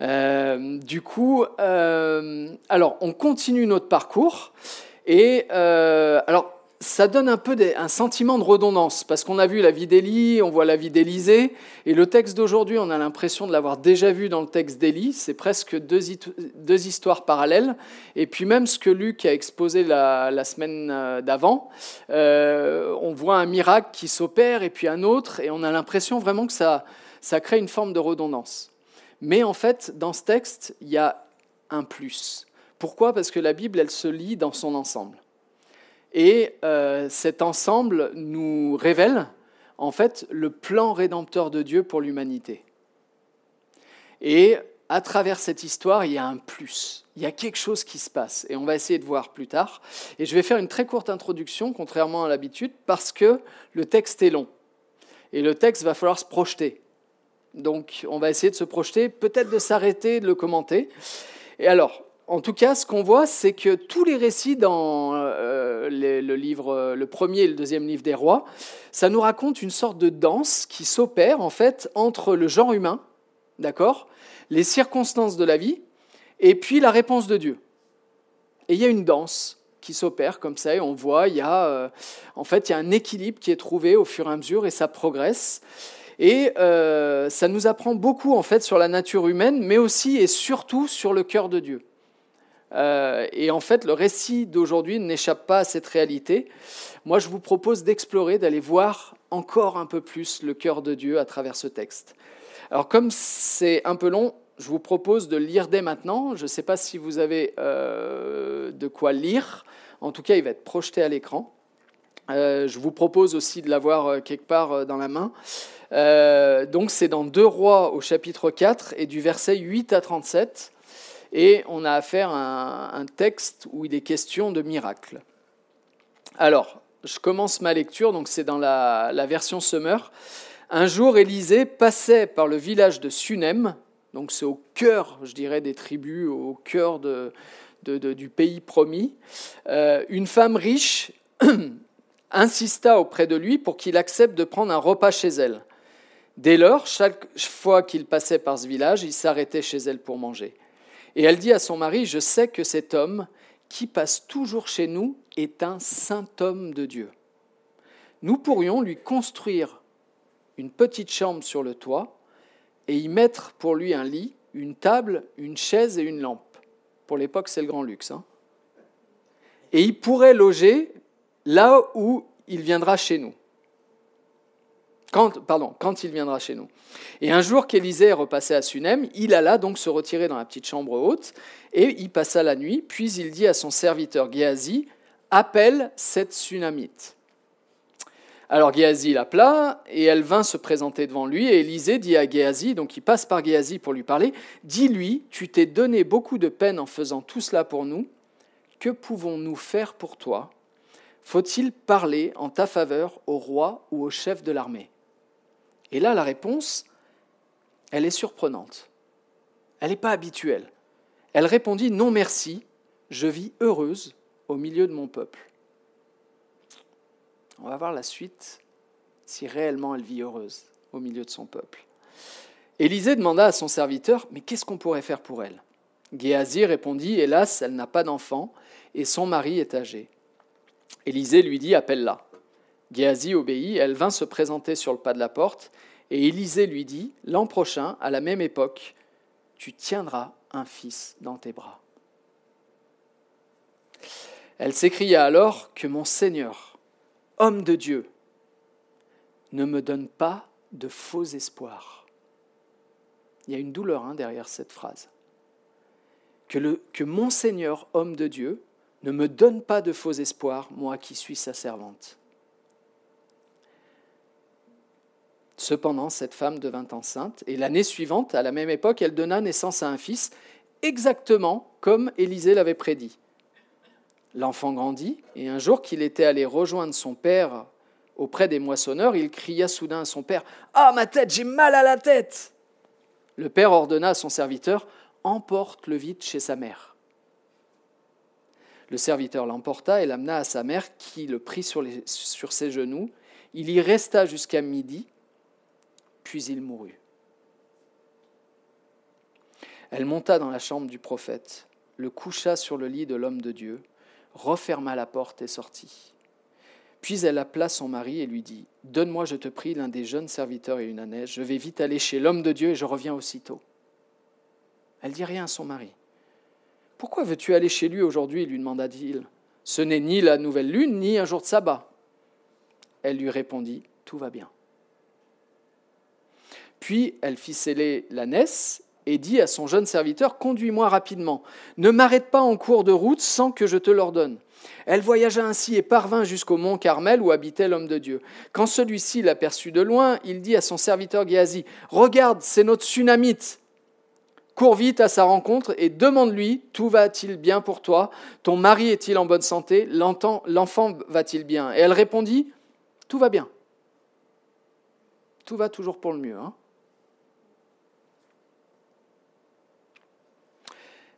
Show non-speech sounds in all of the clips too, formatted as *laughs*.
Euh, du coup, euh, alors on continue notre parcours et euh, alors ça donne un peu un sentiment de redondance parce qu'on a vu la vie d'Élie, on voit la vie d'Élisée et le texte d'aujourd'hui, on a l'impression de l'avoir déjà vu dans le texte d'Élie. C'est presque deux, histoires parallèles. Et puis même ce que Luc a exposé la, semaine d'avant, on voit un miracle qui s'opère et puis un autre et on a l'impression vraiment que ça crée une forme de redondance. Mais en fait, dans ce texte, il y a un plus. Pourquoi? Parce que la Bible, elle se lit dans son ensemble. Et euh, cet ensemble nous révèle, en fait, le plan rédempteur de Dieu pour l'humanité. Et à travers cette histoire, il y a un plus. Il y a quelque chose qui se passe. Et on va essayer de voir plus tard. Et je vais faire une très courte introduction, contrairement à l'habitude, parce que le texte est long. Et le texte va falloir se projeter. Donc on va essayer de se projeter, peut-être de s'arrêter, de le commenter. Et alors, en tout cas, ce qu'on voit, c'est que tous les récits dans euh, le livre, le premier et le deuxième livre des rois, ça nous raconte une sorte de danse qui s'opère en fait entre le genre humain, d'accord, les circonstances de la vie, et puis la réponse de Dieu. Et il y a une danse qui s'opère comme ça, et on voit, il y a, euh, en fait, il y a un équilibre qui est trouvé au fur et à mesure, et ça progresse. Et euh, ça nous apprend beaucoup en fait sur la nature humaine, mais aussi et surtout sur le cœur de Dieu. Euh, et en fait, le récit d'aujourd'hui n'échappe pas à cette réalité. Moi, je vous propose d'explorer, d'aller voir encore un peu plus le cœur de Dieu à travers ce texte. Alors, comme c'est un peu long, je vous propose de lire dès maintenant. Je ne sais pas si vous avez euh, de quoi lire. En tout cas, il va être projeté à l'écran. je vous propose aussi de l'avoir quelque part dans la main. Euh, donc c'est dans 2 Rois au chapitre 4 et du verset 8 à 37. Et on a affaire à un, texte où il est question de miracle. Alors, je commence ma lecture, donc c'est dans la, version Summer. Un jour, Élisée passait par le village de Sunem, donc c'est au cœur, je dirais, des tribus, au cœur de, du pays promis. Euh, une femme riche *clears throat* insista auprès de lui pour qu'il accepte de prendre un repas chez elle. Dès lors, chaque fois qu'il passait par ce village, il s'arrêtait chez elle pour manger. Et elle dit à son mari, je sais que cet homme qui passe toujours chez nous est un saint homme de Dieu. Nous pourrions lui construire une petite chambre sur le toit et y mettre pour lui un lit, une table, une chaise et une lampe. Pour l'époque, c'est le grand luxe. Hein. et il pourrait loger là où il viendra chez nous. Quand, pardon, quand il viendra chez nous. Et un jour qu'Élisée repassait à Sunem, il alla donc se retirer dans la petite chambre haute, et y passa la nuit, puis il dit à son serviteur Géasi, appelle cette Sunamite. Alors Géasi l'appela, et elle vint se présenter devant lui, et Élisée dit à Géasi, donc il passe par Géasi pour lui parler, dis-lui, tu t'es donné beaucoup de peine en faisant tout cela pour nous, que pouvons-nous faire pour toi? Faut-il parler en ta faveur au roi ou au chef de l'armée? Et là, la réponse, elle est surprenante. Elle n'est pas habituelle. Elle répondit Non merci, je vis heureuse au milieu de mon peuple. On va voir la suite, si réellement elle vit heureuse au milieu de son peuple. Élisée demanda à son serviteur Mais qu'est-ce qu'on pourrait faire pour elle? Géasi répondit Hélas, elle n'a pas d'enfant et son mari est âgé. Élisée lui dit Appelle-la. Géasi obéit, elle vint se présenter sur le pas de la porte, et Élisée lui dit, L'an prochain, à la même époque, tu tiendras un fils dans tes bras. Elle s'écria alors, Que mon Seigneur, homme de Dieu, ne me donne pas de faux espoirs. Il y a une douleur hein, derrière cette phrase. Que, mon Seigneur, homme de Dieu, ne me donne pas de faux espoirs, moi qui suis sa servante. Cependant, cette femme devint enceinte, et l'année suivante, à la même époque, elle donna naissance à un fils, exactement comme Élisée l'avait prédit. L'enfant grandit, et un jour qu'il était allé rejoindre son père auprès des moissonneurs, il cria soudain à son père Ah, ma tête, j'ai mal à la tête Le père ordonna à son serviteur Emporte-le vite chez sa mère. Le serviteur l'emporta et l'amena à sa mère, qui le prit sur, sur ses genoux. Il y resta jusqu'à midi puis il mourut. Elle monta dans la chambre du prophète, le coucha sur le lit de l'homme de Dieu, referma la porte et sortit. Puis elle appela son mari et lui dit Donne-moi, je te prie, l'un des jeunes serviteurs et une ânesse. Je vais vite aller chez l'homme de Dieu et je reviens aussitôt. Elle dit rien à son mari. Pourquoi veux-tu aller chez lui aujourd'hui? lui demanda-t-il. Ce n'est ni la nouvelle lune, ni un jour de sabbat. Elle lui répondit Tout va bien. Puis elle fit sceller l'ânesse et dit à son jeune serviteur Conduis-moi rapidement. Ne m'arrête pas en cours de route sans que je te l'ordonne. Elle voyagea ainsi et parvint jusqu'au mont Carmel où habitait l'homme de Dieu. Quand celui-ci l'aperçut de loin, il dit à son serviteur Géasi Regarde, c'est notre tsunamite. Cours vite à sa rencontre et demande-lui Tout va-t-il bien pour toi? Ton mari est-il en bonne santé? L'enfant va-t-il bien? Et elle répondit Tout va bien. Tout va toujours pour le mieux. Hein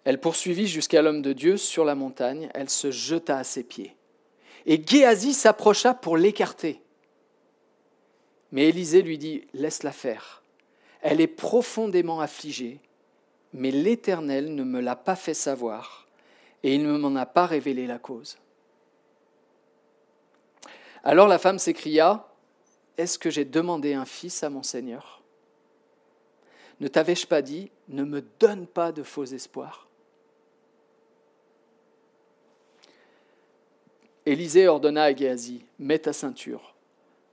Elle poursuivit jusqu'à l'homme de Dieu sur la montagne, elle se jeta à ses pieds. Et Géasi s'approcha pour l'écarter. Mais Élisée lui dit, laisse-la faire. Elle est profondément affligée, mais l'Éternel ne me l'a pas fait savoir, et il ne m'en a pas révélé la cause. Alors la femme s'écria, Est-ce que j'ai demandé un fils à mon Seigneur? Ne t'avais-je pas dit, ne me donne pas de faux espoirs? Élisée ordonna à Géasi Mets ta ceinture,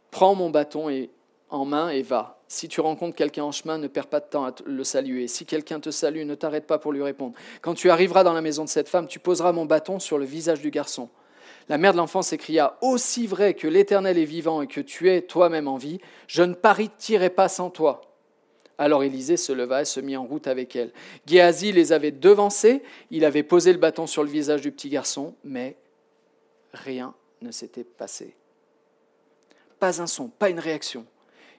prends mon bâton et, en main et va. Si tu rencontres quelqu'un en chemin, ne perds pas de temps à le saluer. Si quelqu'un te salue, ne t'arrête pas pour lui répondre. Quand tu arriveras dans la maison de cette femme, tu poseras mon bâton sur le visage du garçon. La mère de l'enfant s'écria Aussi vrai que l'Éternel est vivant et que tu es toi-même en vie, je ne paritirai pas sans toi. Alors Élisée se leva et se mit en route avec elle. Géasi les avait devancés, il avait posé le bâton sur le visage du petit garçon, mais rien ne s'était passé. Pas un son, pas une réaction.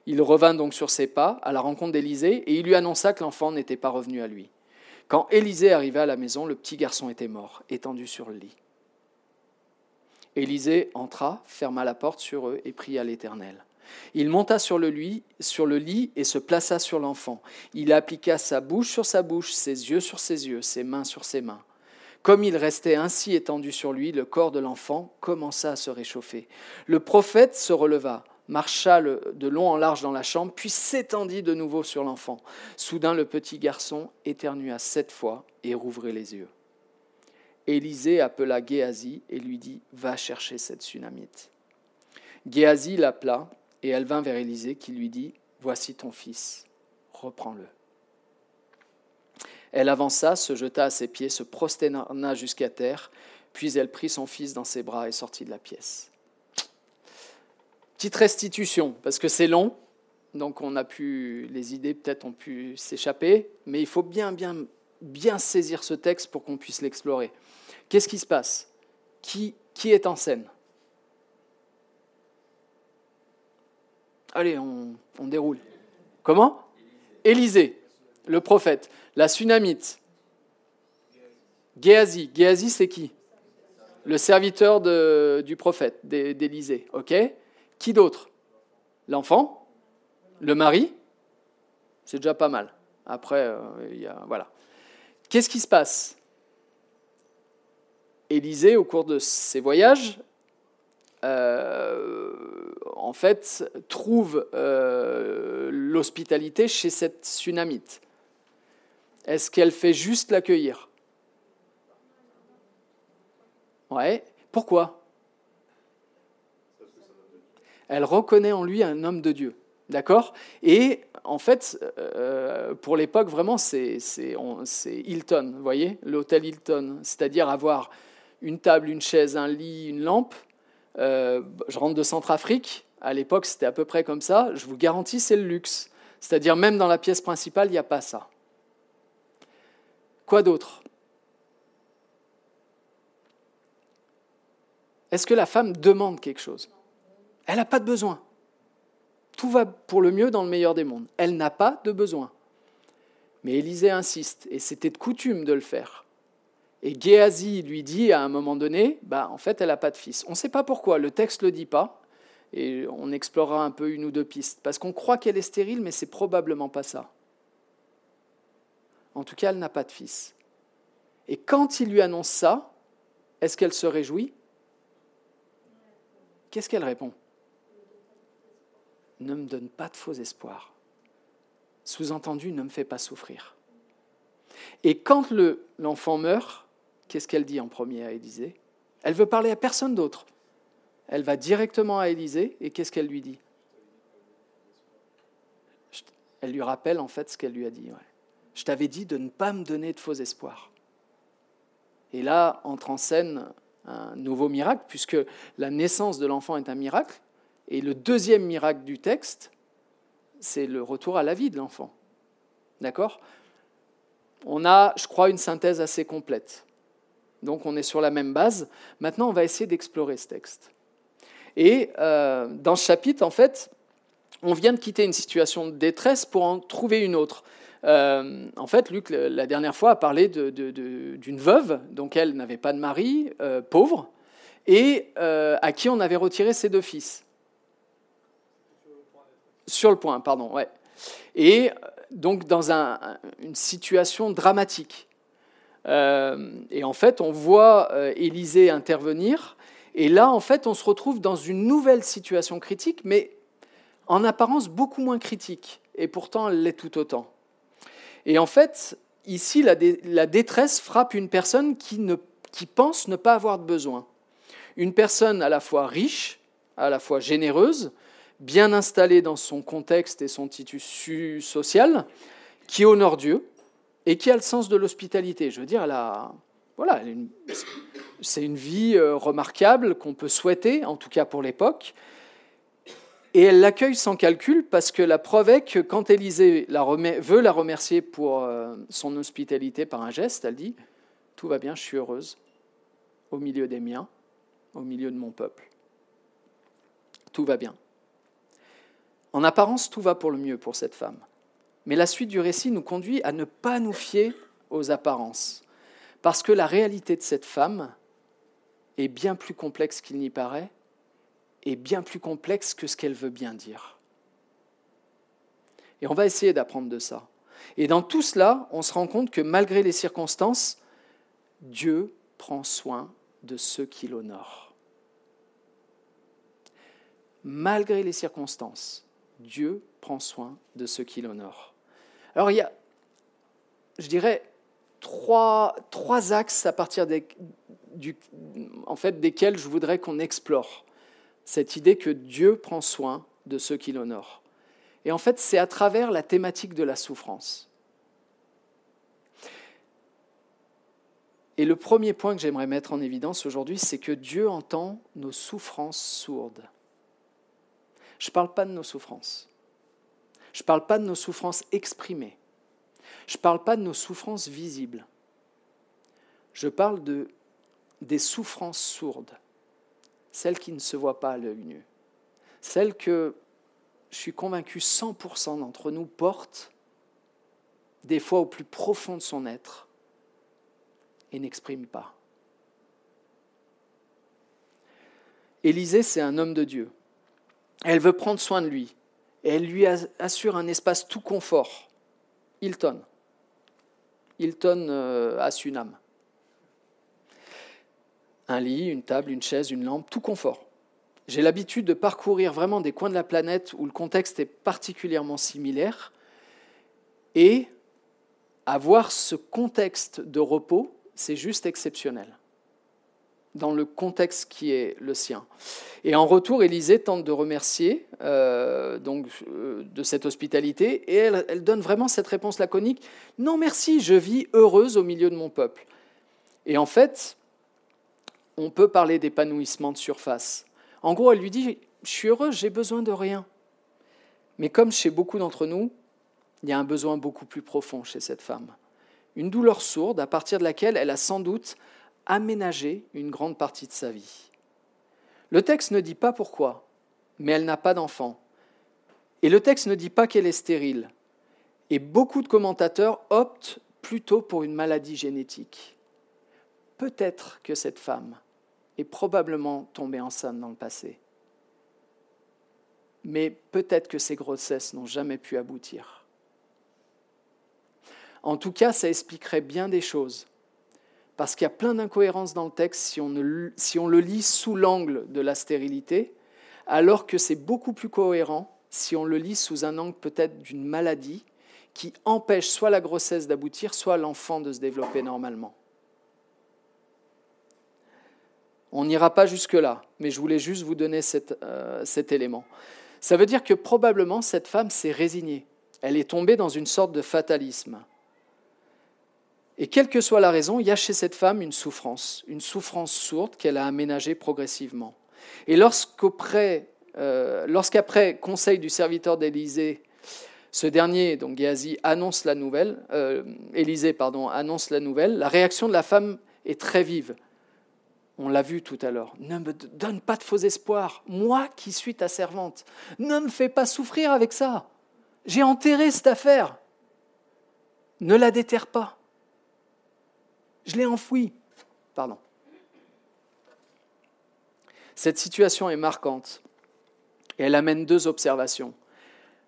Il revint donc sur ses pas à la rencontre d'Élisée et il lui annonça que l'enfant n'était pas revenu à lui. Quand Élisée arriva à la maison, le petit garçon était mort, étendu sur le lit. Élisée entra, ferma la porte sur eux et pria l'Éternel. Il monta sur le, lit, sur le lit et se plaça sur l'enfant. Il appliqua sa bouche sur sa bouche, ses yeux sur ses yeux, ses mains sur ses mains. Comme il restait ainsi étendu sur lui, le corps de l'enfant commença à se réchauffer. Le prophète se releva, marcha de long en large dans la chambre, puis s'étendit de nouveau sur l'enfant. Soudain, le petit garçon éternua sept fois et rouvrit les yeux. Élisée appela Géasi et lui dit Va chercher cette tsunamite. Géasi l'appela et elle vint vers Élisée qui lui dit Voici ton fils, reprends-le. Elle avança, se jeta à ses pieds, se prosterna jusqu'à terre, puis elle prit son fils dans ses bras et sortit de la pièce. Petite restitution, parce que c'est long, donc on a pu, les idées peut-être ont pu s'échapper, mais il faut bien, bien, bien saisir ce texte pour qu'on puisse l'explorer. Qu'est-ce qui se passe? Qui, qui est en scène? Allez, on, on déroule. Comment? Élisée, le prophète. La Sunamite. Géasi. Géasi, c'est qui? Le serviteur du prophète, d'Élysée. OK? Qui d'autre? L'enfant? Le mari? C'est déjà pas mal. Après, euh, voilà. Qu'est-ce qui se passe? Élisée, au cours de ses voyages, euh, en fait, trouve euh, l'hospitalité chez cette Sunamite. Est-ce qu'elle fait juste l'accueillir? Ouais. Pourquoi? Elle reconnaît en lui un homme de Dieu. D'accord? Et en fait, euh, pour l'époque, vraiment, c'est Hilton, vous voyez? L'hôtel Hilton. C'est-à-dire avoir une table, une chaise, un lit, une lampe. Euh, je rentre de Centrafrique. À l'époque, c'était à peu près comme ça. Je vous garantis, c'est le luxe. C'est-à-dire, même dans la pièce principale, il n'y a pas ça. Quoi d'autre? Est-ce que la femme demande quelque chose? Elle n'a pas de besoin. Tout va pour le mieux dans le meilleur des mondes. Elle n'a pas de besoin. Mais Élisée insiste, et c'était de coutume de le faire. Et Géasi lui dit à un moment donné, bah, en fait, elle n'a pas de fils. On ne sait pas pourquoi, le texte ne le dit pas, et on explorera un peu une ou deux pistes, parce qu'on croit qu'elle est stérile, mais c'est probablement pas ça. En tout cas, elle n'a pas de fils. Et quand il lui annonce ça, est-ce qu'elle se réjouit? Qu'est-ce qu'elle répond? Ne me donne pas de faux espoirs. Sous-entendu, ne me fais pas souffrir. Et quand l'enfant meurt, qu'est-ce qu'elle dit en premier à Élisée? Elle veut parler à personne d'autre. Elle va directement à Élisée et qu'est-ce qu'elle lui dit? Elle lui rappelle en fait ce qu'elle lui a dit. Je t'avais dit de ne pas me donner de faux espoirs. Et là entre en scène un nouveau miracle, puisque la naissance de l'enfant est un miracle. Et le deuxième miracle du texte, c'est le retour à la vie de l'enfant. D'accord? On a, je crois, une synthèse assez complète. Donc on est sur la même base. Maintenant, on va essayer d'explorer ce texte. Et euh, dans ce chapitre, en fait, on vient de quitter une situation de détresse pour en trouver une autre. Euh, en fait, Luc, la dernière fois, a parlé d'une veuve, donc elle n'avait pas de mari, euh, pauvre, et à qui on avait retiré ses deux fils. Sur le point, pardon, ouais. Et donc dans une situation dramatique. et en fait, on voit Élisée intervenir et là, en fait, on se retrouve dans une nouvelle situation critique, mais en apparence beaucoup moins critique. Et pourtant, elle l'est tout autant. Et en fait, ici, la, détresse frappe une personne qui, ne, qui pense ne pas avoir de besoin. Une personne à la fois riche, à la fois généreuse, bien installée dans son contexte et son tissu social, qui honore Dieu et qui a le sens de l'hospitalité. Je veux dire, elle a, voilà, c'est une vie euh, remarquable qu'on peut souhaiter, en tout cas pour l'époque. Et elle l'accueille sans calcul parce que la preuve est que quand Élisée veut la remercier pour euh, son hospitalité par un geste, elle dit Tout va bien, je suis heureuse, au milieu des miens, au milieu de mon peuple. Tout va bien. En apparence, tout va pour le mieux pour cette femme. Mais la suite du récit nous conduit à ne pas nous fier aux apparences. Parce que la réalité de cette femme est bien plus complexe qu'il n'y paraît, et bien plus complexe que ce qu'elle veut bien dire. Et on va essayer d'apprendre de ça. Et dans tout cela, on se rend compte que malgré les circonstances, Dieu prend soin de ceux qui l'honorent. Malgré les circonstances, Dieu prend soin de ceux qui l'honorent. Alors il y a, je dirais, trois, trois axes à partir des, en fait, desquels je voudrais qu'on explore cette idée que Dieu prend soin de ceux qui l'honorent. Et en fait, c'est à travers la thématique de la souffrance. Et le premier point que j'aimerais mettre en évidence aujourd'hui, c'est que Dieu entend nos souffrances sourdes. Je ne parle pas de nos souffrances. Je ne parle pas de nos souffrances exprimées. Je ne parle pas de nos souffrances visibles. Je parle de, des souffrances sourdes, celles qui ne se voient pas à l'œil nu, celles que je suis convaincu 100% d'entre nous portent, des fois au plus profond de son être, et n'exprime pas. Élisée, c'est un homme de Dieu. Elle veut prendre soin de lui, elle lui assure un espace tout confort. Hilton. Hilton euh, à Sunam. Un lit, une table, une chaise, une lampe, tout confort. J'ai l'habitude de parcourir vraiment des coins de la planète où le contexte est particulièrement similaire et avoir ce contexte de repos, c'est juste exceptionnel dans le contexte qui est le sien. Et en retour, Élisée tente de remercier euh, donc, euh, de cette hospitalité, et elle, elle, donne vraiment cette réponse laconique, non merci, je vis heureuse au milieu de mon peuple. Et en fait, on peut parler d'épanouissement de surface. En gros, elle lui dit, je suis heureuse, j'ai besoin de rien. Mais comme chez beaucoup d'entre nous, il y a un besoin beaucoup plus profond chez cette femme. Une douleur sourde à partir de laquelle elle a sans doute aménager une grande partie de sa vie. Le texte ne dit pas pourquoi, mais elle n'a pas d'enfant. Et le texte ne dit pas qu'elle est stérile. Et beaucoup de commentateurs optent plutôt pour une maladie génétique. Peut-être que cette femme est probablement tombée enceinte dans le passé. Mais peut-être que ses grossesses n'ont jamais pu aboutir. En tout cas, ça expliquerait bien des choses. Parce qu'il y a plein d'incohérences dans le texte si on, si on le lit sous l'angle de la stérilité, alors que c'est beaucoup plus cohérent si on le lit sous un angle peut-être d'une maladie qui empêche soit la grossesse d'aboutir, soit l'enfant de se développer normalement. On n'ira pas jusque-là, mais je voulais juste vous donner euh, cet élément. Ça veut dire que probablement cette femme s'est résignée. Elle est tombée dans une sorte de fatalisme. Et quelle que soit la raison, il y a chez cette femme une souffrance, une souffrance sourde qu'elle a aménagée progressivement. Et euh, lorsqu'après conseil du serviteur d'Élysée, ce dernier, donc Géasi, annonce la nouvelle, euh, Élisée, pardon, annonce la nouvelle, la réaction de la femme est très vive. On l'a vu tout à l'heure. Ne me donne pas de faux espoirs. Moi qui suis ta servante, ne me fais pas souffrir avec ça. J'ai enterré cette affaire. Ne la déterre pas. Je l'ai enfouie. Pardon. Cette situation est marquante et elle amène deux observations.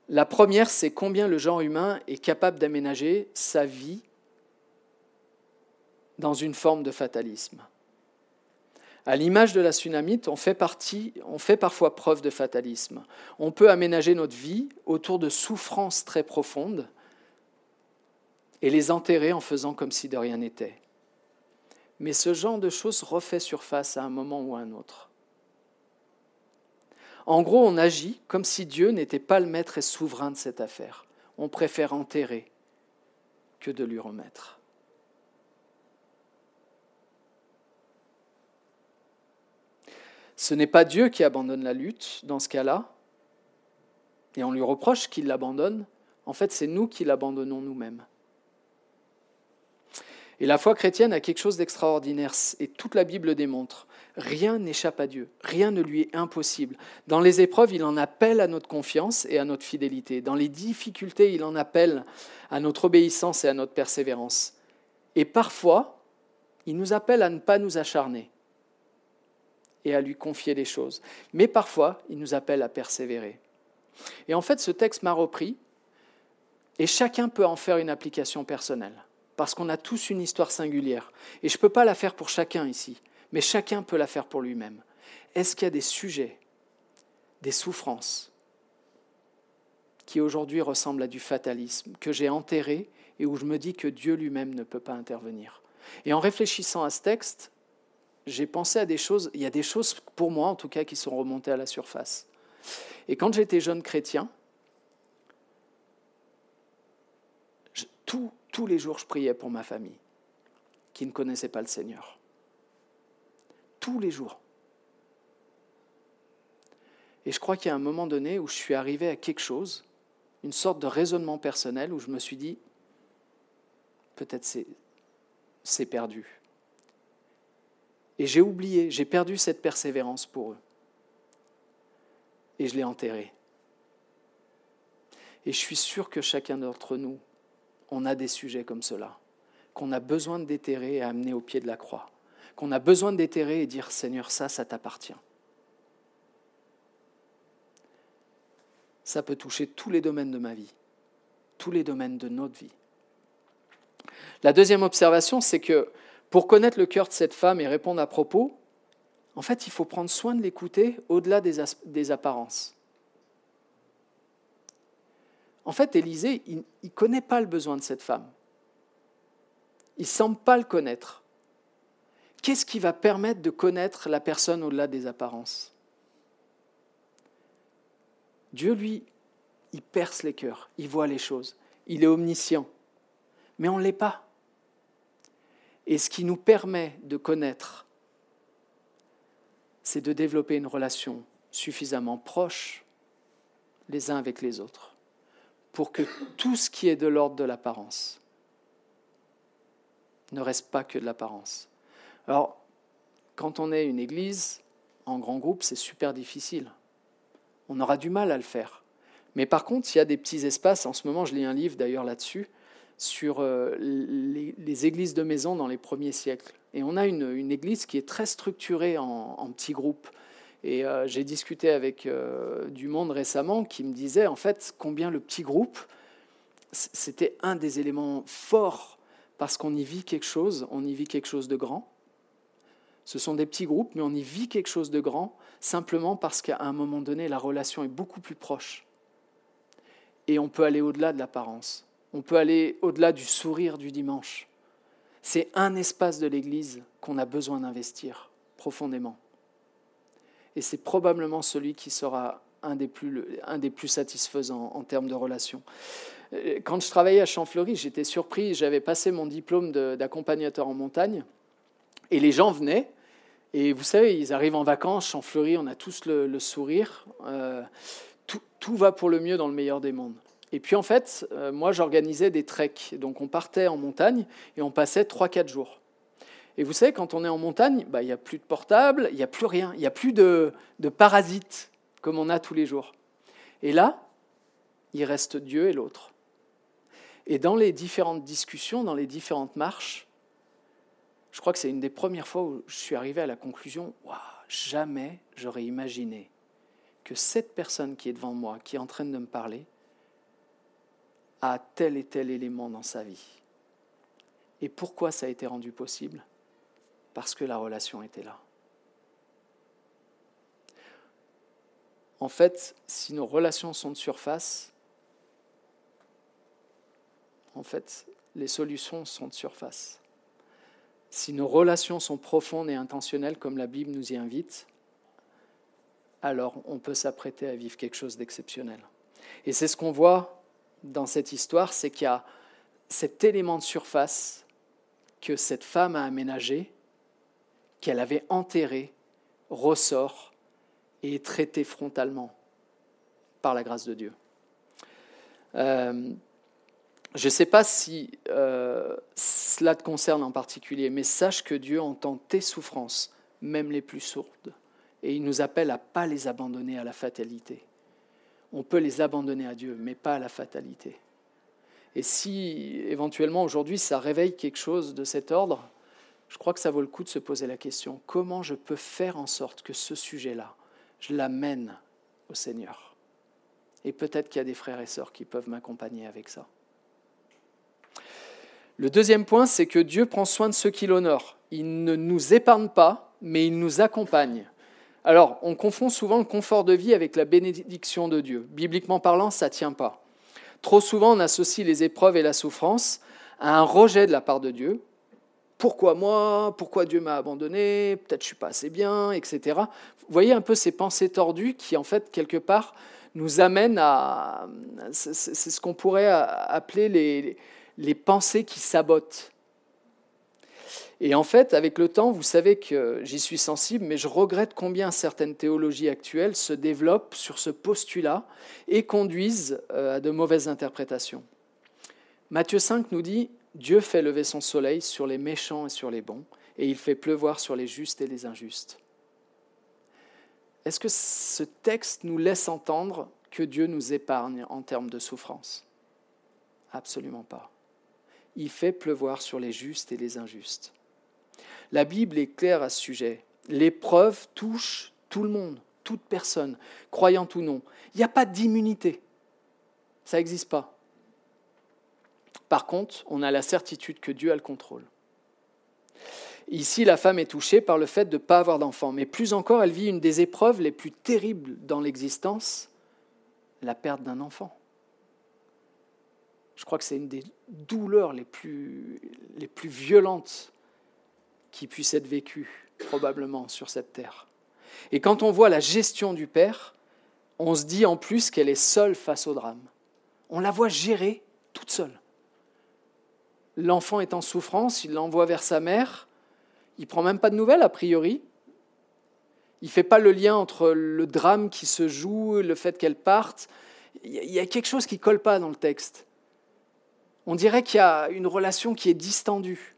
La première, c'est combien le genre humain est capable d'aménager sa vie dans une forme de fatalisme. À l'image de la tsunamite, on fait, on fait parfois preuve de fatalisme. On peut aménager notre vie autour de souffrances très profondes et les enterrer en faisant comme si de rien n'était. Mais ce genre de choses refait surface à un moment ou à un autre. En gros, on agit comme si Dieu n'était pas le maître et souverain de cette affaire. On préfère enterrer que de lui remettre. Ce n'est pas Dieu qui abandonne la lutte dans ce cas-là, et on lui reproche qu'il l'abandonne. En fait, c'est nous qui l'abandonnons nous-mêmes. Et la foi chrétienne a quelque chose d'extraordinaire, et toute la Bible démontre. Rien n'échappe à Dieu, rien ne lui est impossible. Dans les épreuves, il en appelle à notre confiance et à notre fidélité. Dans les difficultés, il en appelle à notre obéissance et à notre persévérance. Et parfois, il nous appelle à ne pas nous acharner et à lui confier les choses. Mais parfois, il nous appelle à persévérer. Et en fait, ce texte m'a repris, et chacun peut en faire une application personnelle, parce qu'on a tous une histoire singulière. Et je ne peux pas la faire pour chacun ici, mais chacun peut la faire pour lui-même. Est-ce qu'il y a des sujets, des souffrances, qui aujourd'hui ressemblent à du fatalisme, que j'ai enterré et où je me dis que Dieu lui-même ne peut pas intervenir? Et en réfléchissant à ce texte, j'ai pensé à des choses, il y a des choses pour moi en tout cas qui sont remontées à la surface. Et quand j'étais jeune chrétien, tous les jours je priais pour ma famille qui ne connaissait pas le Seigneur. Tous les jours. Et je crois qu'il y a un moment donné où je suis arrivé à quelque chose, une sorte de raisonnement personnel, où je me suis dit, peut-être c'est perdu. Et j'ai oublié, j'ai perdu cette persévérance pour eux. Et je l'ai enterré. Et je suis sûr que chacun d'entre nous, on a des sujets comme cela, qu'on a besoin de déterrer et amener au pied de la croix, qu'on a besoin de déterrer et dire Seigneur, ça, ça t'appartient. Ça peut toucher tous les domaines de ma vie, tous les domaines de notre vie. La deuxième observation, c'est que pour connaître le cœur de cette femme et répondre à propos, en fait, il faut prendre soin de l'écouter au-delà des, apparences. En fait, Élisée, il ne connaît pas le besoin de cette femme. Il ne semble pas le connaître. Qu'est-ce qui va permettre de connaître la personne au-delà des apparences? Dieu, lui, il perce les cœurs, il voit les choses, il est omniscient. Mais on ne l'est pas. Et ce qui nous permet de connaître, c'est de développer une relation suffisamment proche les uns avec les autres pour que tout ce qui est de l'ordre de l'apparence ne reste pas que de l'apparence. Alors, quand on est une église en grand groupe, c'est super difficile. On aura du mal à le faire. Mais par contre, il y a des petits espaces, en ce moment je lis un livre d'ailleurs là-dessus, sur euh, les, églises de maison dans les premiers siècles. Et on a une, église qui est très structurée en, petits groupes. Et euh, j'ai discuté avec euh, du monde récemment qui me disait en fait combien le petit groupe, c'était un des éléments forts parce qu'on y vit quelque chose, on y vit quelque chose de grand. Ce sont des petits groupes, mais on y vit quelque chose de grand simplement parce qu'à un moment donné, la relation est beaucoup plus proche. Et on peut aller au-delà de l'apparence. On peut aller au-delà du sourire du dimanche. C'est un espace de l'Église qu'on a besoin d'investir profondément. Et c'est probablement celui qui sera un des plus, satisfaisants en termes de relations. Euh, quand je travaillais à Champfleury, j'étais surpris, j'avais passé mon diplôme d'accompagnateur en montagne, et les gens venaient, et vous savez, ils arrivent en vacances, Champfleury, on a tous le, sourire, euh, tout, va pour le mieux dans le meilleur des mondes. Et puis en fait, euh, moi j'organisais des treks, donc on partait en montagne et on passait 3-4 jours. Et vous savez, quand on est en montagne, bah, il n'y a plus de portable, il n'y a plus rien, il n'y a plus de, de parasites comme on a tous les jours. Et là, il reste Dieu et l'autre. Et dans les différentes discussions, dans les différentes marches, je crois que c'est une des premières fois où je suis arrivé à la conclusion, waouh, jamais j'aurais imaginé que cette personne qui est devant moi, qui est en train de me parler, a tel et tel élément dans sa vie. Et pourquoi ça a été rendu possible? Parce que la relation était là. En fait, si nos relations sont de surface, en fait, les solutions sont de surface. Si nos relations sont profondes et intentionnelles, comme la Bible nous y invite, alors on peut s'apprêter à vivre quelque chose d'exceptionnel. Et c'est ce qu'on voit dans cette histoire, c'est qu'il y a cet élément de surface que cette femme a aménagé, qu'elle avait enterré, ressort et est traité frontalement par la grâce de Dieu. Euh, je ne sais pas si euh, cela te concerne en particulier, mais sache que Dieu entend tes souffrances, même les plus sourdes, et il nous appelle à pas les abandonner à la fatalité. On peut les abandonner à Dieu, mais pas à la fatalité. Et si éventuellement aujourd'hui ça réveille quelque chose de cet ordre, je crois que ça vaut le coup de se poser la question, comment je peux faire en sorte que ce sujet-là, je l'amène au Seigneur? Et peut-être qu'il y a des frères et sœurs qui peuvent m'accompagner avec ça. Le deuxième point, c'est que Dieu prend soin de ceux qui l'honorent. Il ne nous épargne pas, mais il nous accompagne. Alors, on confond souvent le confort de vie avec la bénédiction de Dieu. Bibliquement parlant, ça ne tient pas. Trop souvent, on associe les épreuves et la souffrance à un rejet de la part de Dieu. Pourquoi moi? Pourquoi Dieu m'a abandonné? Peut-être je suis pas assez bien, etc. Vous voyez un peu ces pensées tordues qui, en fait, quelque part, nous amènent à... C'est ce qu'on pourrait appeler les, les pensées qui sabotent. Et en fait, avec le temps, vous savez que j'y suis sensible, mais je regrette combien certaines théologies actuelles se développent sur ce postulat et conduisent euh, à de mauvaises interprétations. Matthieu 5 nous dit, Dieu fait lever son soleil sur les méchants et sur les bons, et il fait pleuvoir sur les justes et les injustes. Est-ce que ce texte nous laisse entendre que Dieu nous épargne en termes de souffrance? Absolument pas il fait pleuvoir sur les justes et les injustes. La Bible est claire à ce sujet. L'épreuve touche tout le monde, toute personne, croyante ou non. Il n'y a pas d'immunité. Ça n'existe pas. Par contre, on a la certitude que Dieu a le contrôle. Ici, la femme est touchée par le fait de ne pas avoir d'enfant, mais plus encore, elle vit une des épreuves les plus terribles dans l'existence, la perte d'un enfant. Je crois que c'est une des douleurs les plus, les plus violentes qui puissent être vécues probablement sur cette terre. Et quand on voit la gestion du Père, on se dit en plus qu'elle est seule face au drame. On la voit gérer toute seule. L'enfant est en souffrance, il l'envoie vers sa mère, il prend même pas de nouvelles a priori. Il ne fait pas le lien entre le drame qui se joue, le fait qu'elle parte. Il y a quelque chose qui colle pas dans le texte on dirait qu'il y a une relation qui est distendue.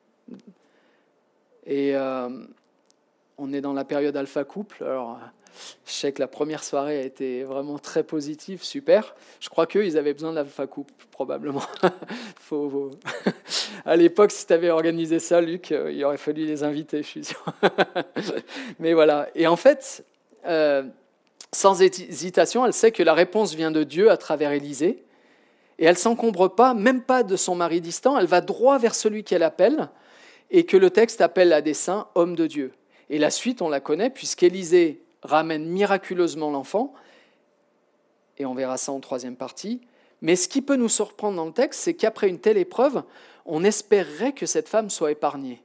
Et euh, on est dans la période alpha couple. Alors, je sais que la première soirée a été vraiment très positive, super. Je crois qu'eux, ils avaient besoin d'alpha couple, probablement. *laughs* Faut... *laughs* à l'époque, si tu avais organisé ça, Luc, euh, il aurait fallu les inviter, je suis sûr. *laughs* Mais voilà. Et en fait, euh, sans hésitation, elle sait que la réponse vient de Dieu à travers Élisée Et elle s'encombre pas, même pas de son mari distant, elle va droit vers celui qu'elle appelle et que le texte appelle à dessein homme de Dieu. Et la suite, on la connaît, puisqu'Élisée ramène miraculeusement l'enfant, et on verra ça en troisième partie. Mais ce qui peut nous surprendre dans le texte, c'est qu'après une telle épreuve, on espérerait que cette femme soit épargnée.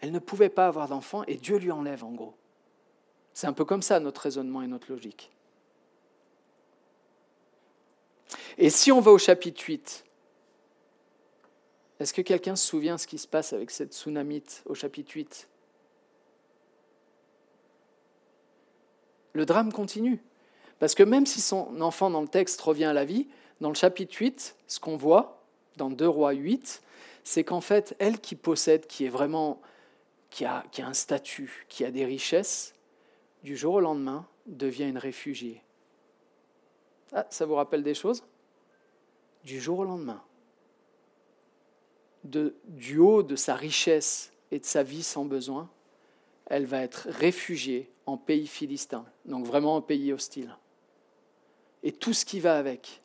Elle ne pouvait pas avoir d'enfant et Dieu lui enlève en gros. C'est un peu comme ça notre raisonnement et notre logique. Et si on va au chapitre 8, est-ce que quelqu'un se souvient ce qui se passe avec cette tsunamite au chapitre 8 Le drame continue. Parce que même si son enfant dans le texte revient à la vie, dans le chapitre 8, ce qu'on voit dans 2 Rois 8, c'est qu'en fait, elle qui possède, qui est vraiment, qui a, qui a un statut, qui a des richesses, du jour au lendemain, devient une réfugiée. Ah, ça vous rappelle des choses? Du jour au lendemain, du haut de sa richesse et de sa vie sans besoin, elle va être réfugiée en pays philistin, donc vraiment un pays hostile. Et tout ce qui va avec.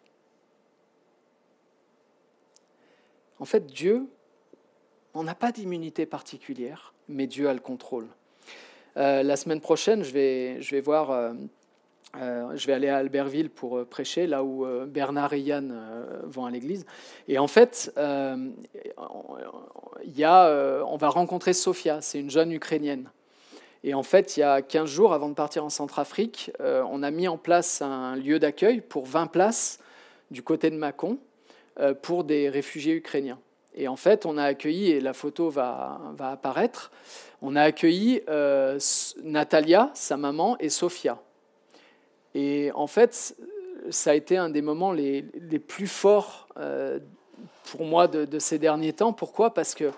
En fait, Dieu, on n'a pas d'immunité particulière, mais Dieu a le contrôle. Euh, la semaine prochaine, je vais, je vais voir euh, euh, je vais aller à Albertville pour euh, prêcher, là où euh, Bernard et Yann vont à l'église. Et en fait, y a, on va rencontrer Sofia, c'est une jeune Ukrainienne. Et en fait, il y a 15 jours, avant de partir en Centrafrique, on a mis en place un lieu d'accueil pour 20 places du côté de Mâcon pour des réfugiés ukrainiens. Et en fait, on a accueilli, et la photo va, va apparaître, on a accueilli Natalia, sa maman, et Sofia. Et en fait, ça a été un des moments les, les plus forts euh, pour moi de, ces derniers temps. Pourquoi? Parce que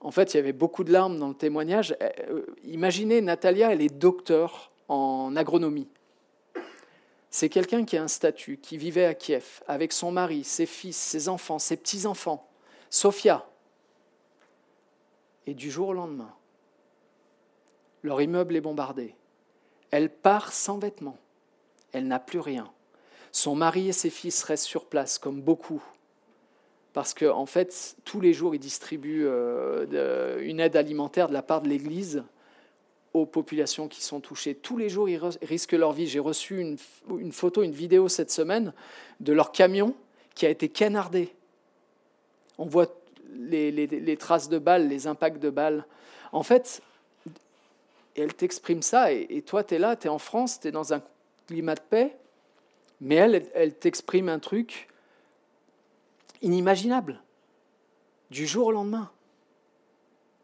en fait, il y avait beaucoup de larmes dans le témoignage. Euh, imaginez, Natalia, elle est docteur en agronomie. C'est quelqu'un qui a un statut, qui vivait à Kiev avec son mari, ses fils, ses enfants, ses petits-enfants. Sofia. Et du jour au lendemain, leur immeuble est bombardé. Elle part sans vêtements elle n'a plus rien. Son mari et ses fils restent sur place, comme beaucoup, parce qu'en en fait, tous les jours, ils distribuent euh, une aide alimentaire de la part de l'Église aux populations qui sont touchées. Tous les jours, ils risquent leur vie. J'ai reçu une, photo, une vidéo cette semaine de leur camion qui a été canardé. On voit les, les traces de balles, les impacts de balles. En fait, elle t'exprime ça, et, et toi, tu es là, tu es en France, tu es dans un climat de paix, mais elle, elle t'exprime un truc inimaginable. Du jour au lendemain,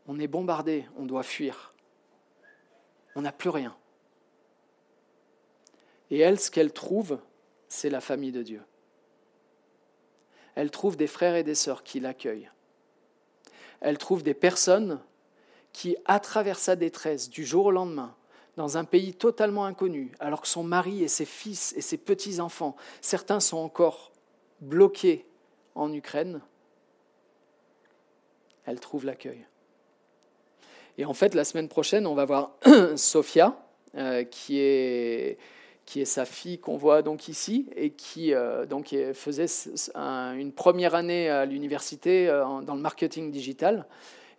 on est bombardé, on doit fuir. On n'a plus rien. Et elle, ce qu'elle trouve, c'est la famille de Dieu. Elle trouve des frères et des sœurs qui l'accueillent. Elle trouve des personnes qui, à travers sa détresse, du jour au lendemain, dans un pays totalement inconnu, alors que son mari et ses fils et ses petits-enfants, certains sont encore bloqués en Ukraine, elle trouve l'accueil. Et en fait, la semaine prochaine, on va voir *clears throat* Sophia, euh, qui, est, qui est sa fille qu'on voit donc ici, et qui euh, donc, faisait une première année à l'université euh, dans le marketing digital.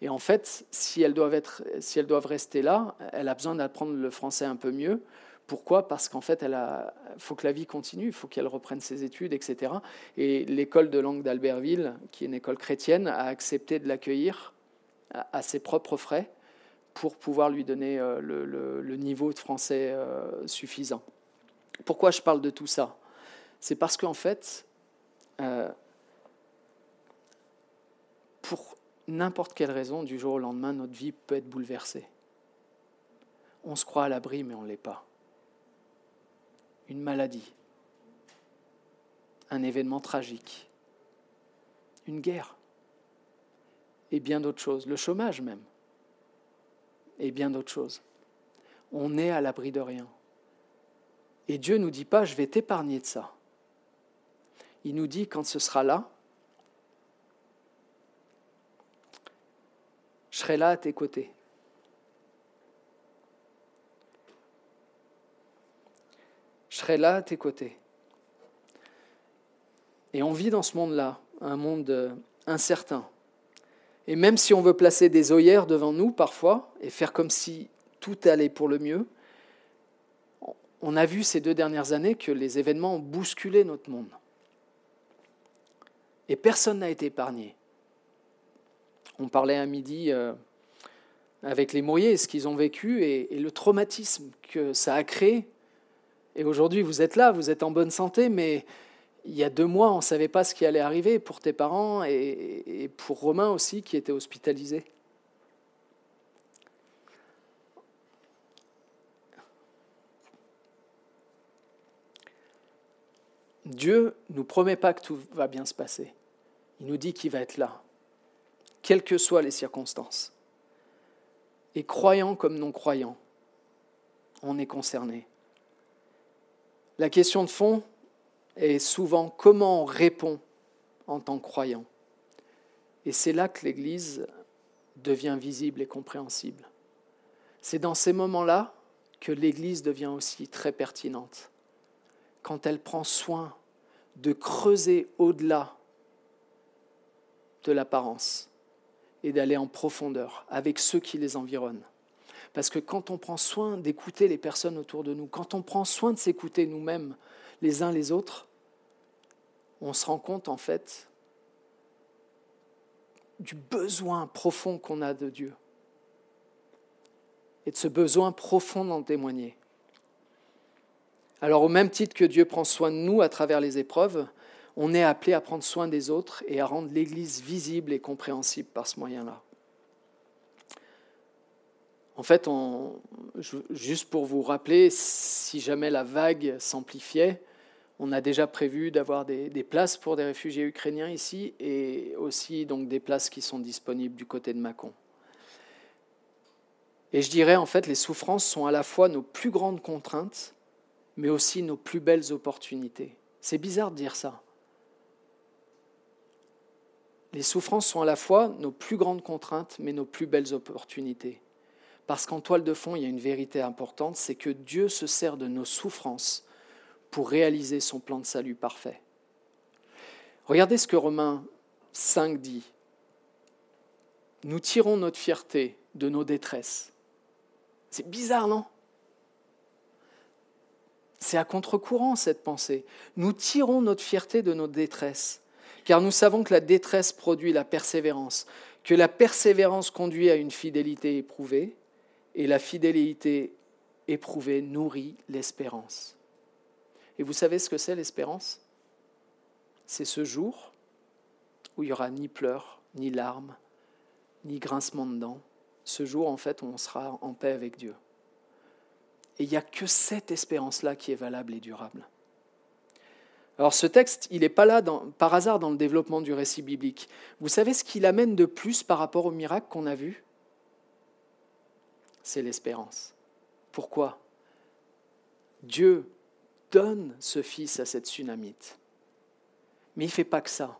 Et en fait, si elles doivent, être, si elles doivent rester là, elle a besoin d'apprendre le français un peu mieux. Pourquoi? Parce qu'en fait, il faut que la vie continue, il faut qu'elle reprenne ses études, etc. Et l'école de langue d'Albertville, qui est une école chrétienne, a accepté de l'accueillir à, ses propres frais pour pouvoir lui donner euh, le, niveau de français euh, suffisant. Pourquoi je parle de tout ça? C'est parce qu'en fait, euh, pour n'importe quelle raison, du jour au lendemain, notre vie peut être bouleversée. On se croit à l'abri, mais on ne l'est pas. Une maladie, un événement tragique, une guerre, et bien d'autres choses, le chômage même, et bien d'autres choses. On est à l'abri de rien. Et Dieu ne nous dit pas, je vais t'épargner de ça. Il nous dit, quand ce sera là, je serai là à tes côtés. Je serai là à tes côtés. Et on vit dans ce monde-là, un monde incertain. Et même si on veut placer des œillères devant nous parfois et faire comme si tout allait pour le mieux, on a vu ces deux dernières années que les événements ont bousculé notre monde. Et personne n'a été épargné. On parlait à midi euh, avec les Mouriers, ce qu'ils ont vécu et, et, le traumatisme que ça a créé. Et aujourd'hui, vous êtes là, vous êtes en bonne santé, mais il y a deux mois, on ne savait pas ce qui allait arriver pour tes parents et, pour Romain aussi, qui était hospitalisé. Dieu ne nous promet pas que tout va bien se passer. Il nous dit qu'il va être là, quelles que soient les circonstances. Et croyant comme non croyant, on est concerné. La question de fond, et souvent comment on répond en tant que croyant. Et c'est là que l'Église devient visible et compréhensible. C'est dans ces moments-là que l'Église devient aussi très pertinente, quand elle prend soin de creuser au-delà de l'apparence et d'aller en profondeur avec ceux qui les environnent. Parce que quand on prend soin d'écouter les personnes autour de nous, quand on prend soin de s'écouter nous-mêmes les uns les autres, on se rend compte en fait du besoin profond qu'on a de Dieu et de ce besoin profond d'en témoigner. Alors au même titre que Dieu prend soin de nous à travers les épreuves, on est appelé à prendre soin des autres et à rendre l'Église visible et compréhensible par ce moyen-là. En fait, juste pour vous rappeler, si jamais la vague s'amplifiait, on a déjà prévu d'avoir des, places pour des réfugiés ukrainiens ici et aussi donc des places qui sont disponibles du côté de Mâcon. Et je dirais en fait, les souffrances sont à la fois nos plus grandes contraintes, mais aussi nos plus belles opportunités. C'est bizarre de dire ça. Les souffrances sont à la fois nos plus grandes contraintes, mais nos plus belles opportunités. Parce qu'en toile de fond, il y a une vérité importante, c'est que Dieu se sert de nos souffrances pour réaliser son plan de salut parfait. Regardez ce que Romains 5 dit. Nous tirons notre fierté de nos détresses. C'est bizarre, non? C'est à contre-courant cette pensée. Nous tirons notre fierté de nos détresses, car nous savons que la détresse produit la persévérance, que la persévérance conduit à une fidélité éprouvée, et la fidélité éprouvée nourrit l'espérance. Et vous savez ce que c'est l'espérance? C'est ce jour où il n'y aura ni pleurs, ni larmes, ni grincement de dents. Ce jour, en fait, où on sera en paix avec Dieu. Et il n'y a que cette espérance-là qui est valable et durable. Alors ce texte, il n'est pas là par hasard dans le développement du récit biblique. Vous savez ce qu'il amène de plus par rapport au miracle qu'on a vu? C'est l'espérance. Pourquoi? Dieu donne ce fils à cette tsunamite. Mais il ne fait pas que ça.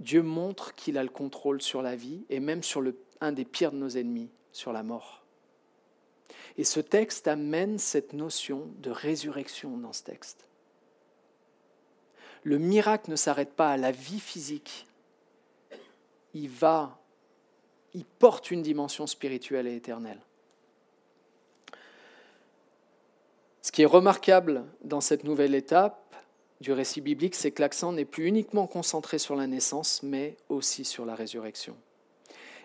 Dieu montre qu'il a le contrôle sur la vie et même sur le, un des pires de nos ennemis, sur la mort. Et ce texte amène cette notion de résurrection dans ce texte. Le miracle ne s'arrête pas à la vie physique. Il va, il porte une dimension spirituelle et éternelle. Ce qui est remarquable dans cette nouvelle étape du récit biblique, c'est que l'accent n'est plus uniquement concentré sur la naissance, mais aussi sur la résurrection.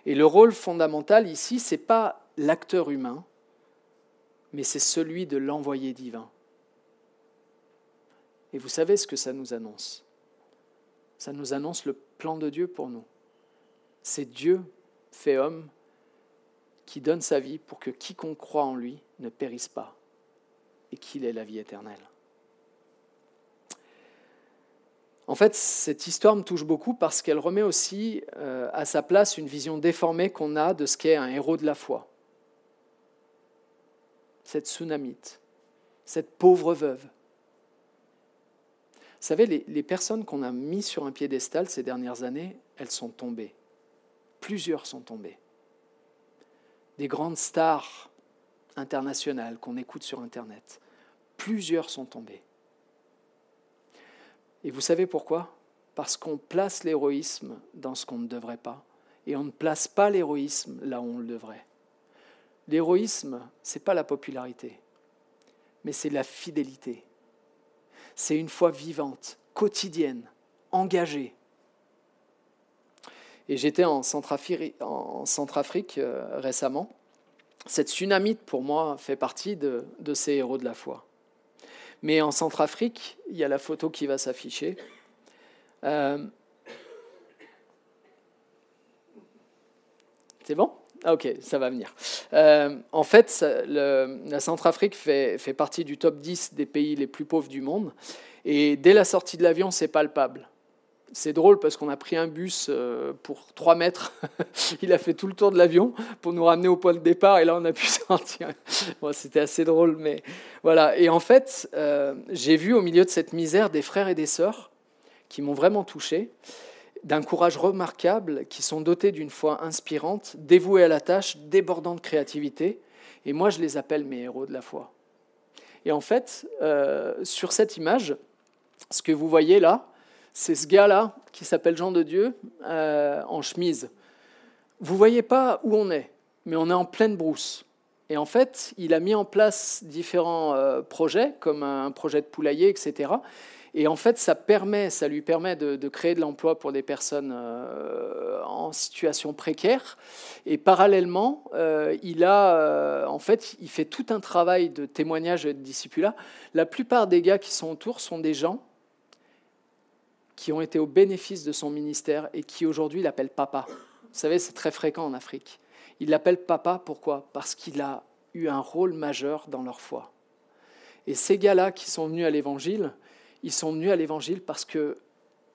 Et le rôle fondamental ici, ce n'est pas l'acteur humain, mais c'est celui de l'envoyé divin. Et vous savez ce que ça nous annonce Ça nous annonce le plan de Dieu pour nous. C'est Dieu fait homme qui donne sa vie pour que quiconque croit en lui ne périsse pas, et qu'il est la vie éternelle. En fait, cette histoire me touche beaucoup parce qu'elle remet aussi euh, à sa place une vision déformée qu'on a de ce qu'est un héros de la foi. Cette tsunamite, cette pauvre veuve. Vous savez, les, les personnes qu'on a mis sur un piédestal ces dernières années, elles sont tombées. Plusieurs sont tombées. Des grandes stars internationales qu'on écoute sur Internet. Plusieurs sont tombés. Et vous savez pourquoi? Parce qu'on place l'héroïsme dans ce qu'on ne devrait pas. Et on ne place pas l'héroïsme là où on le devrait. L'héroïsme, ce n'est pas la popularité, mais c'est la fidélité. C'est une foi vivante, quotidienne, engagée. Et j'étais en Centrafrique, euh, récemment. Cette tsunamite, pour moi, fait partie de, ces héros de la foi. Mais en Centrafrique, il y a la photo qui va s'afficher. Euh, c'est bon? Ah, Ok, ça va venir. Euh, en fait, la Centrafrique fait, fait, partie du top 10 des pays les plus pauvres du monde. Et dès la sortie de l'avion, c'est palpable. C'est drôle parce qu'on a pris un bus euh, pour 3 mètres. *laughs* Il a fait tout le tour de l'avion pour nous ramener au point de départ. Et là, on a pu *laughs* sortir. Bon, C'était assez drôle. Mais voilà. Et en fait, euh, j'ai vu au milieu de cette misère des frères et des sœurs qui m'ont vraiment touché, d'un courage remarquable, qui sont dotés d'une foi inspirante, dévoués à la tâche, débordant de créativité. Et moi, je les appelle mes héros de la foi. Et en fait, euh, sur cette image, ce que vous voyez là, c'est ce gars-là qui s'appelle Jean de Dieu euh, en chemise. Vous voyez pas où on est, mais on est en pleine brousse. Et en fait, il a mis en place différents euh, projets, comme un projet de poulailler, etc. Et en fait, ça, lui permet de, créer de l'emploi pour des personnes euh, en situation précaire. Et parallèlement, il a, en fait, il fait tout un travail de témoignage et de discipulat. La plupart des gars qui sont autour sont des gens qui ont été au bénéfice de son ministère et qui aujourd'hui l'appellent papa. Vous savez, c'est très fréquent en Afrique. Ils l'appellent papa, pourquoi? Parce qu'il a eu un rôle majeur dans leur foi. Et ces gars-là qui sont venus à l'Évangile, ils sont venus à l'Évangile parce que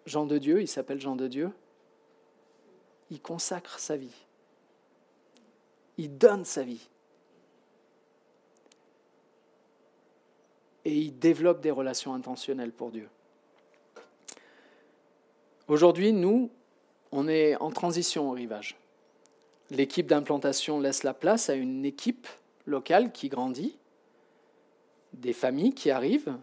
Jean de Dieu, il s'appelle Jean de Dieu, il consacre sa vie. Il donne sa vie. Et il développe des relations intentionnelles pour Dieu. Aujourd'hui, nous, on est en transition au rivage. L'équipe d'implantation laisse la place à une équipe locale qui grandit, des familles qui arrivent,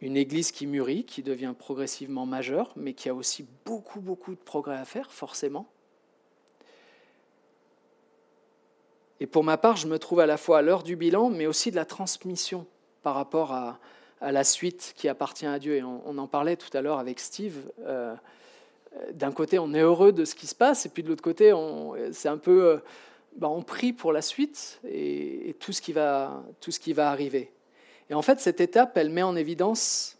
une église qui mûrit, qui devient progressivement majeure, mais qui a aussi beaucoup, beaucoup de progrès à faire, forcément. Et pour ma part, je me trouve à la fois à l'heure du bilan, mais aussi de la transmission par rapport à, la suite qui appartient à Dieu. Et on, en parlait tout à l'heure avec Steve. Euh, d'un côté, on est heureux de ce qui se passe, et puis de l'autre côté, c'est un peu, euh, bah, on prie pour la suite et, tout ce qui va arriver. Et en fait, cette étape, elle met en évidence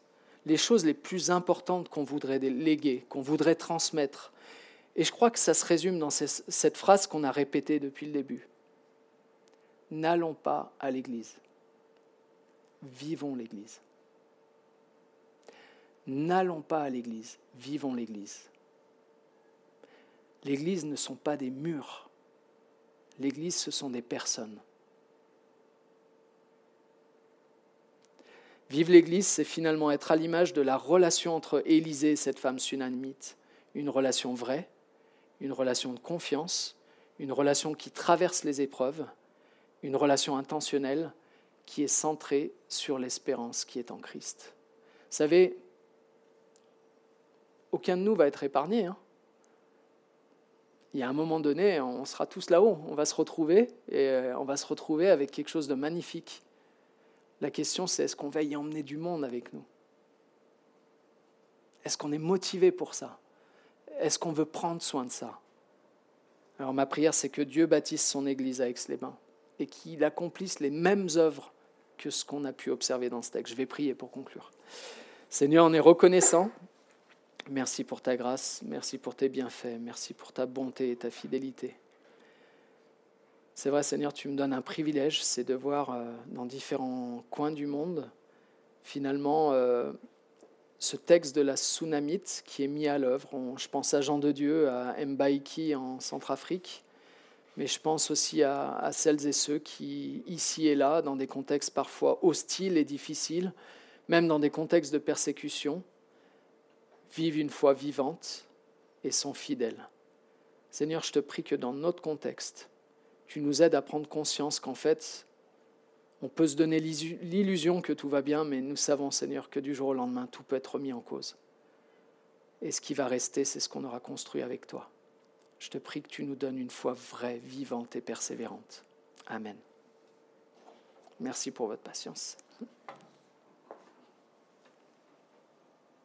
les choses les plus importantes qu'on voudrait léguer, qu'on voudrait transmettre. Et je crois que ça se résume dans cette phrase qu'on a répétée depuis le début. N'allons pas à l'Église, vivons l'Église. N'allons pas à l'Église, vivons l'Église. L'Église ne sont pas des murs. L'Église, ce sont des personnes. Vivre l'Église, c'est finalement être à l'image de la relation entre Élisée et cette femme sunamite. Une relation vraie, une relation de confiance, une relation qui traverse les épreuves, une relation intentionnelle qui est centrée sur l'espérance qui est en Christ. Vous savez, aucun de nous va être épargné. Hein. Il y a un moment donné, on sera tous là-haut, on va se retrouver et euh, on va se retrouver avec quelque chose de magnifique. La question, c'est est-ce qu'on va y emmener du monde avec nous? Est-ce qu'on est motivé pour ça? Est-ce qu'on veut prendre soin de ça? Alors ma prière, c'est que Dieu bâtisse son Église à Aix-les-Bains et qu'il accomplisse les mêmes œuvres que ce qu'on a pu observer dans ce texte. Je vais prier pour conclure. Seigneur, on est reconnaissant Merci pour ta grâce, merci pour tes bienfaits, merci pour ta bonté et ta fidélité. C'est vrai Seigneur, tu me donnes un privilège, c'est de voir euh, dans différents coins du monde, finalement, euh, ce texte de la Tsunamite qui est mis à l'œuvre. Je pense à Jean de Dieu, à Mbaiki en Centrafrique, mais je pense aussi à, à celles et ceux qui, ici et là, dans des contextes parfois hostiles et difficiles, même dans des contextes de persécution, vivent une foi vivante et sont fidèles. Seigneur, je te prie que dans notre contexte, tu nous aides à prendre conscience qu'en fait, On peut se donner l'illusion que tout va bien, mais nous savons, Seigneur, que du jour au lendemain, tout peut être remis en cause. Et ce qui va rester, c'est ce qu'on aura construit avec toi. Je te prie que tu nous donnes une foi vraie, vivante et persévérante. Amen. Merci pour votre patience.